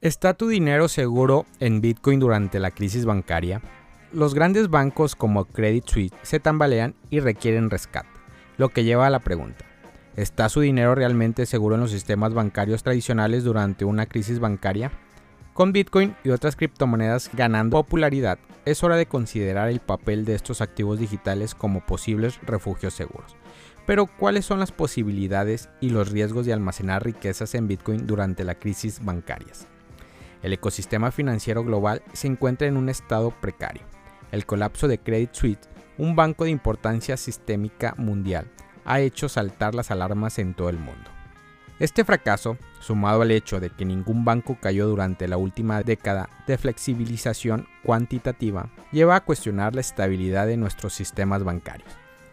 ¿Está tu dinero seguro en Bitcoin durante la crisis bancaria? Los grandes bancos como Credit Suisse se tambalean y requieren rescate, lo que lleva a la pregunta, ¿está su dinero realmente seguro en los sistemas bancarios tradicionales durante una crisis bancaria? Con Bitcoin y otras criptomonedas ganando popularidad, es hora de considerar el papel de estos activos digitales como posibles refugios seguros. Pero, ¿cuáles son las posibilidades y los riesgos de almacenar riquezas en Bitcoin durante la crisis bancarias? El ecosistema financiero global se encuentra en un estado precario. El colapso de Credit Suisse, un banco de importancia sistémica mundial, ha hecho saltar las alarmas en todo el mundo. Este fracaso, sumado al hecho de que ningún banco cayó durante la última década de flexibilización cuantitativa, lleva a cuestionar la estabilidad de nuestros sistemas bancarios.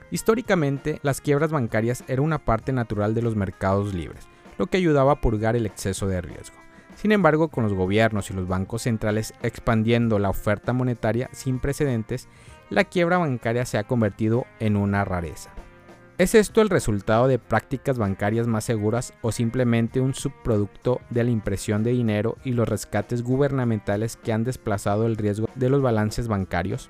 Históricamente, las quiebras bancarias eran una parte natural de los mercados libres, lo que ayudaba a purgar el exceso de riesgo. Sin embargo, con los gobiernos y los bancos centrales expandiendo la oferta monetaria sin precedentes, la quiebra bancaria se ha convertido en una rareza. ¿Es esto el resultado de prácticas bancarias más seguras o simplemente un subproducto de la impresión de dinero y los rescates gubernamentales que han desplazado el riesgo de los balances bancarios?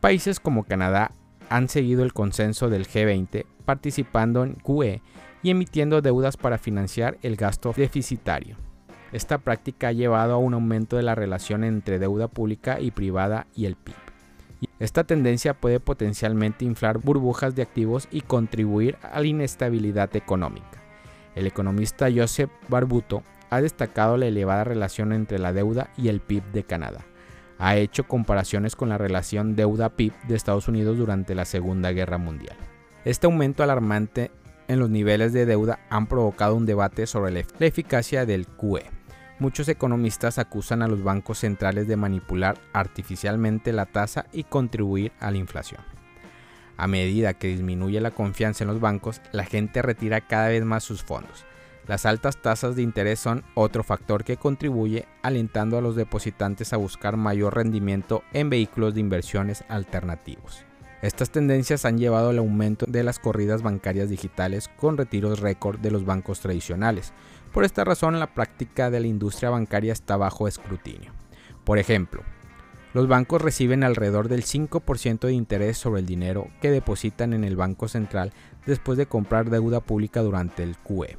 Países como Canadá han seguido el consenso del G20 participando en QE y emitiendo deudas para financiar el gasto deficitario. Esta práctica ha llevado a un aumento de la relación entre deuda pública y privada y el PIB. Esta tendencia puede potencialmente inflar burbujas de activos y contribuir a la inestabilidad económica. El economista Joseph Barbuto ha destacado la elevada relación entre la deuda y el PIB de Canadá. Ha hecho comparaciones con la relación deuda-PIB de Estados Unidos durante la Segunda Guerra Mundial. Este aumento alarmante en los niveles de deuda han provocado un debate sobre la eficacia del QE. Muchos economistas acusan a los bancos centrales de manipular artificialmente la tasa y contribuir a la inflación. A medida que disminuye la confianza en los bancos, la gente retira cada vez más sus fondos. Las altas tasas de interés son otro factor que contribuye alentando a los depositantes a buscar mayor rendimiento en vehículos de inversiones alternativos. Estas tendencias han llevado al aumento de las corridas bancarias digitales con retiros récord de los bancos tradicionales, por esta razón, la práctica de la industria bancaria está bajo escrutinio. Por ejemplo, los bancos reciben alrededor del 5% de interés sobre el dinero que depositan en el Banco Central después de comprar deuda pública durante el QE.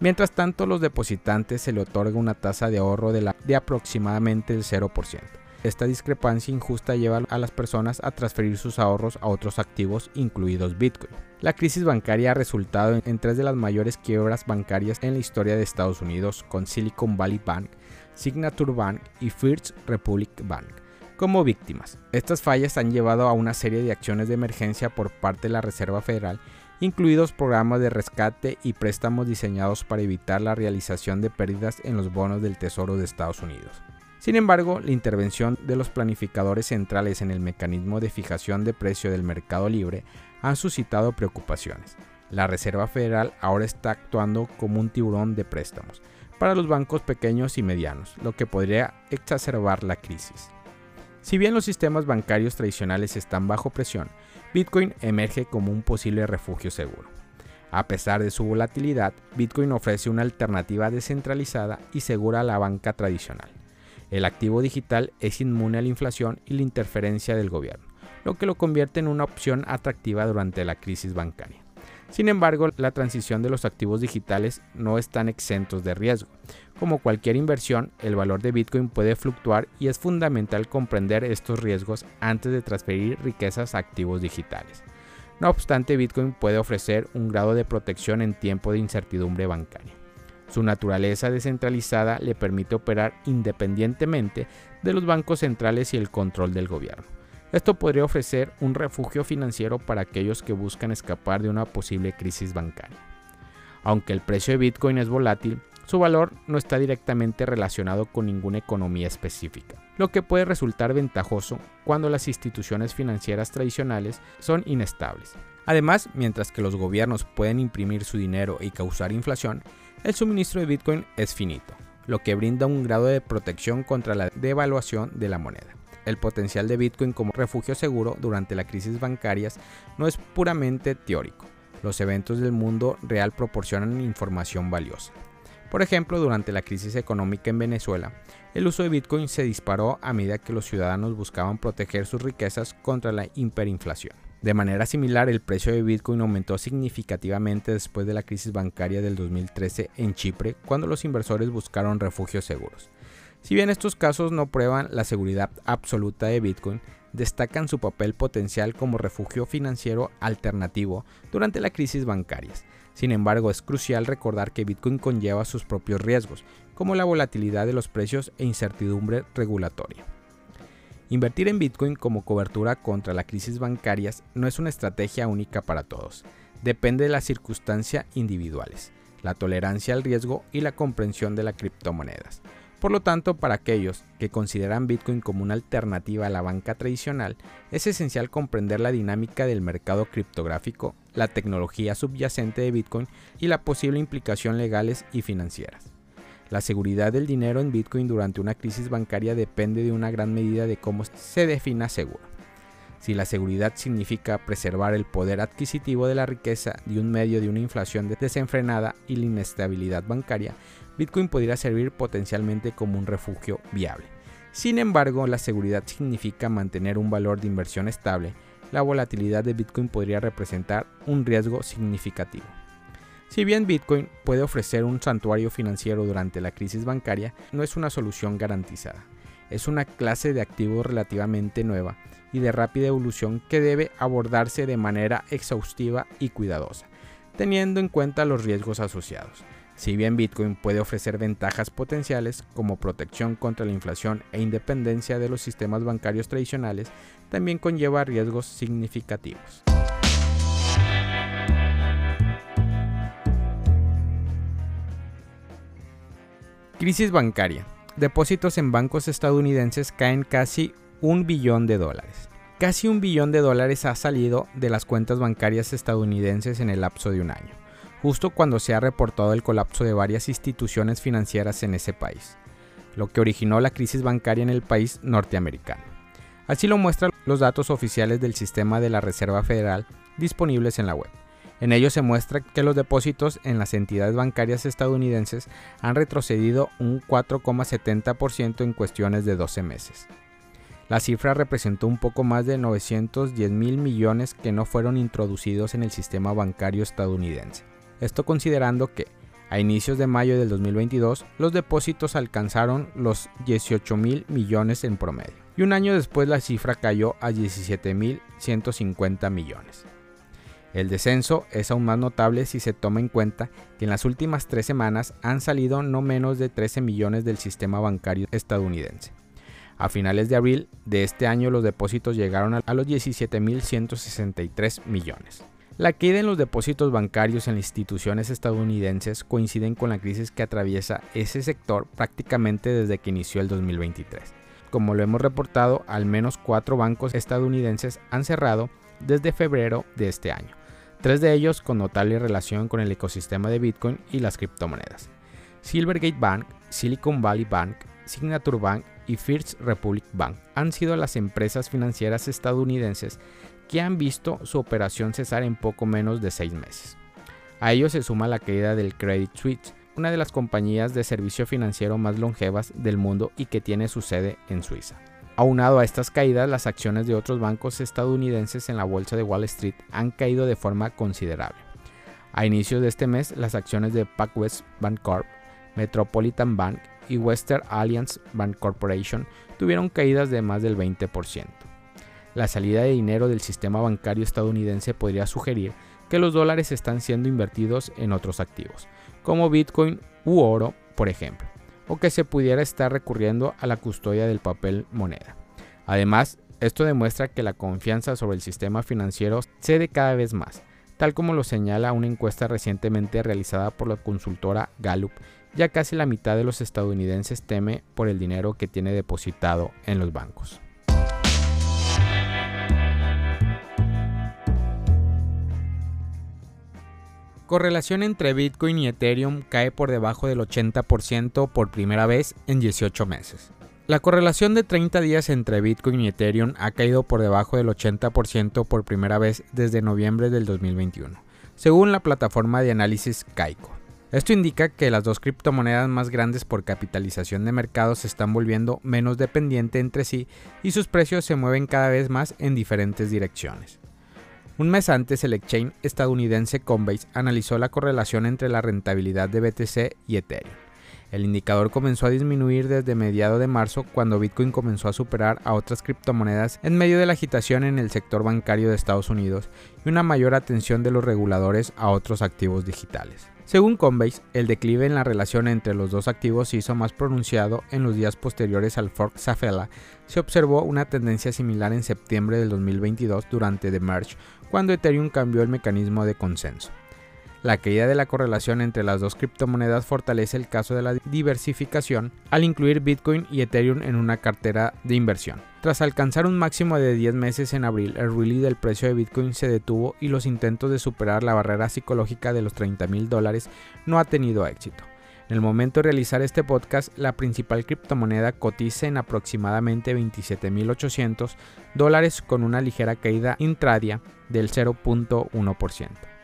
Mientras tanto, los depositantes se le otorga una tasa de ahorro de, de aproximadamente el 0%. Esta discrepancia injusta lleva a las personas a transferir sus ahorros a otros activos, incluidos Bitcoin. La crisis bancaria ha resultado en tres de las mayores quiebras bancarias en la historia de Estados Unidos, con Silicon Valley Bank, Signature Bank y First Republic Bank como víctimas. Estas fallas han llevado a una serie de acciones de emergencia por parte de la Reserva Federal, incluidos programas de rescate y préstamos diseñados para evitar la realización de pérdidas en los bonos del Tesoro de Estados Unidos. Sin embargo, la intervención de los planificadores centrales en el mecanismo de fijación de precio del mercado libre ha suscitado preocupaciones. La Reserva Federal ahora está actuando como un tiburón de préstamos para los bancos pequeños y medianos, lo que podría exacerbar la crisis. Si bien los sistemas bancarios tradicionales están bajo presión, Bitcoin emerge como un posible refugio seguro. A pesar de su volatilidad, Bitcoin ofrece una alternativa descentralizada y segura a la banca tradicional. El activo digital es inmune a la inflación y la interferencia del gobierno, lo que lo convierte en una opción atractiva durante la crisis bancaria. Sin embargo, la transición de los activos digitales no están exentos de riesgo. Como cualquier inversión, el valor de Bitcoin puede fluctuar y es fundamental comprender estos riesgos antes de transferir riquezas a activos digitales. No obstante, Bitcoin puede ofrecer un grado de protección en tiempo de incertidumbre bancaria. Su naturaleza descentralizada le permite operar independientemente de los bancos centrales y el control del gobierno. Esto podría ofrecer un refugio financiero para aquellos que buscan escapar de una posible crisis bancaria. Aunque el precio de Bitcoin es volátil, su valor no está directamente relacionado con ninguna economía específica, lo que puede resultar ventajoso cuando las instituciones financieras tradicionales son inestables. Además, mientras que los gobiernos pueden imprimir su dinero y causar inflación, el suministro de Bitcoin es finito, lo que brinda un grado de protección contra la devaluación de la moneda. El potencial de Bitcoin como refugio seguro durante las crisis bancarias no es puramente teórico. Los eventos del mundo real proporcionan información valiosa. Por ejemplo, durante la crisis económica en Venezuela, el uso de Bitcoin se disparó a medida que los ciudadanos buscaban proteger sus riquezas contra la hiperinflación. De manera similar, el precio de Bitcoin aumentó significativamente después de la crisis bancaria del 2013 en Chipre, cuando los inversores buscaron refugios seguros. Si bien estos casos no prueban la seguridad absoluta de Bitcoin, destacan su papel potencial como refugio financiero alternativo durante las crisis bancarias. Sin embargo, es crucial recordar que Bitcoin conlleva sus propios riesgos, como la volatilidad de los precios e incertidumbre regulatoria. Invertir en Bitcoin como cobertura contra las crisis bancarias no es una estrategia única para todos. Depende de las circunstancias individuales, la tolerancia al riesgo y la comprensión de las criptomonedas. Por lo tanto, para aquellos que consideran Bitcoin como una alternativa a la banca tradicional, es esencial comprender la dinámica del mercado criptográfico, la tecnología subyacente de Bitcoin y la posible implicación legales y financieras. La seguridad del dinero en Bitcoin durante una crisis bancaria depende de una gran medida de cómo se defina seguro. Si la seguridad significa preservar el poder adquisitivo de la riqueza de un medio de una inflación desenfrenada y la inestabilidad bancaria, Bitcoin podría servir potencialmente como un refugio viable. Sin embargo, la seguridad significa mantener un valor de inversión estable. La volatilidad de Bitcoin podría representar un riesgo significativo. Si bien Bitcoin puede ofrecer un santuario financiero durante la crisis bancaria, no es una solución garantizada. Es una clase de activo relativamente nueva y de rápida evolución que debe abordarse de manera exhaustiva y cuidadosa, teniendo en cuenta los riesgos asociados. Si bien Bitcoin puede ofrecer ventajas potenciales como protección contra la inflación e independencia de los sistemas bancarios tradicionales, también conlleva riesgos significativos. Crisis bancaria. Depósitos en bancos estadounidenses caen casi un billón de dólares. Casi un billón de dólares ha salido de las cuentas bancarias estadounidenses en el lapso de un año justo cuando se ha reportado el colapso de varias instituciones financieras en ese país, lo que originó la crisis bancaria en el país norteamericano. Así lo muestran los datos oficiales del sistema de la Reserva Federal disponibles en la web. En ellos se muestra que los depósitos en las entidades bancarias estadounidenses han retrocedido un 4,70% en cuestiones de 12 meses. La cifra representó un poco más de 910 mil millones que no fueron introducidos en el sistema bancario estadounidense. Esto considerando que a inicios de mayo del 2022 los depósitos alcanzaron los 18 mil millones en promedio y un año después la cifra cayó a 17 mil 150 millones. El descenso es aún más notable si se toma en cuenta que en las últimas tres semanas han salido no menos de 13 millones del sistema bancario estadounidense. A finales de abril de este año los depósitos llegaron a los 17.163 millones. La caída en los depósitos bancarios en instituciones estadounidenses coinciden con la crisis que atraviesa ese sector prácticamente desde que inició el 2023. Como lo hemos reportado, al menos cuatro bancos estadounidenses han cerrado desde febrero de este año, tres de ellos con notable relación con el ecosistema de Bitcoin y las criptomonedas. Silvergate Bank, Silicon Valley Bank, Signature Bank y First Republic Bank han sido las empresas financieras estadounidenses que han visto su operación cesar en poco menos de seis meses. A ello se suma la caída del Credit Suisse, una de las compañías de servicio financiero más longevas del mundo y que tiene su sede en Suiza. Aunado a estas caídas, las acciones de otros bancos estadounidenses en la bolsa de Wall Street han caído de forma considerable. A inicios de este mes, las acciones de PacWest Bancorp, Metropolitan Bank y Western Alliance Bank Corporation tuvieron caídas de más del 20% la salida de dinero del sistema bancario estadounidense podría sugerir que los dólares están siendo invertidos en otros activos, como Bitcoin u oro, por ejemplo, o que se pudiera estar recurriendo a la custodia del papel moneda. Además, esto demuestra que la confianza sobre el sistema financiero cede cada vez más, tal como lo señala una encuesta recientemente realizada por la consultora Gallup, ya casi la mitad de los estadounidenses teme por el dinero que tiene depositado en los bancos. Correlación entre Bitcoin y Ethereum cae por debajo del 80% por primera vez en 18 meses. La correlación de 30 días entre Bitcoin y Ethereum ha caído por debajo del 80% por primera vez desde noviembre del 2021, según la plataforma de análisis Kaiko. Esto indica que las dos criptomonedas más grandes por capitalización de mercado se están volviendo menos dependientes entre sí y sus precios se mueven cada vez más en diferentes direcciones. Un mes antes, el exchange estadounidense Coinbase analizó la correlación entre la rentabilidad de BTC y Ethereum. El indicador comenzó a disminuir desde mediados de marzo cuando Bitcoin comenzó a superar a otras criptomonedas en medio de la agitación en el sector bancario de Estados Unidos y una mayor atención de los reguladores a otros activos digitales. Según Coinbase, el declive en la relación entre los dos activos se hizo más pronunciado en los días posteriores al fork Safela. Se observó una tendencia similar en septiembre del 2022 durante The Merge, cuando Ethereum cambió el mecanismo de consenso. La caída de la correlación entre las dos criptomonedas fortalece el caso de la diversificación al incluir Bitcoin y Ethereum en una cartera de inversión. Tras alcanzar un máximo de 10 meses en abril, el rally del precio de Bitcoin se detuvo y los intentos de superar la barrera psicológica de los 30 mil dólares no ha tenido éxito. En el momento de realizar este podcast, la principal criptomoneda cotiza en aproximadamente 27.800 dólares con una ligera caída intradia del 0.1%.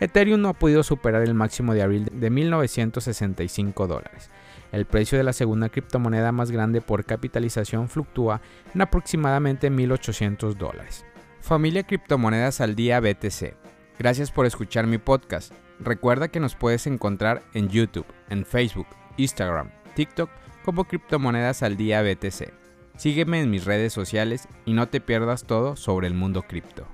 Ethereum no ha podido superar el máximo de abril de 1965 dólares. El precio de la segunda criptomoneda más grande por capitalización fluctúa en aproximadamente 1.800 dólares. Familia Criptomonedas al Día BTC. Gracias por escuchar mi podcast. Recuerda que nos puedes encontrar en YouTube, en Facebook, Instagram, TikTok como Criptomonedas al Día BTC. Sígueme en mis redes sociales y no te pierdas todo sobre el mundo cripto.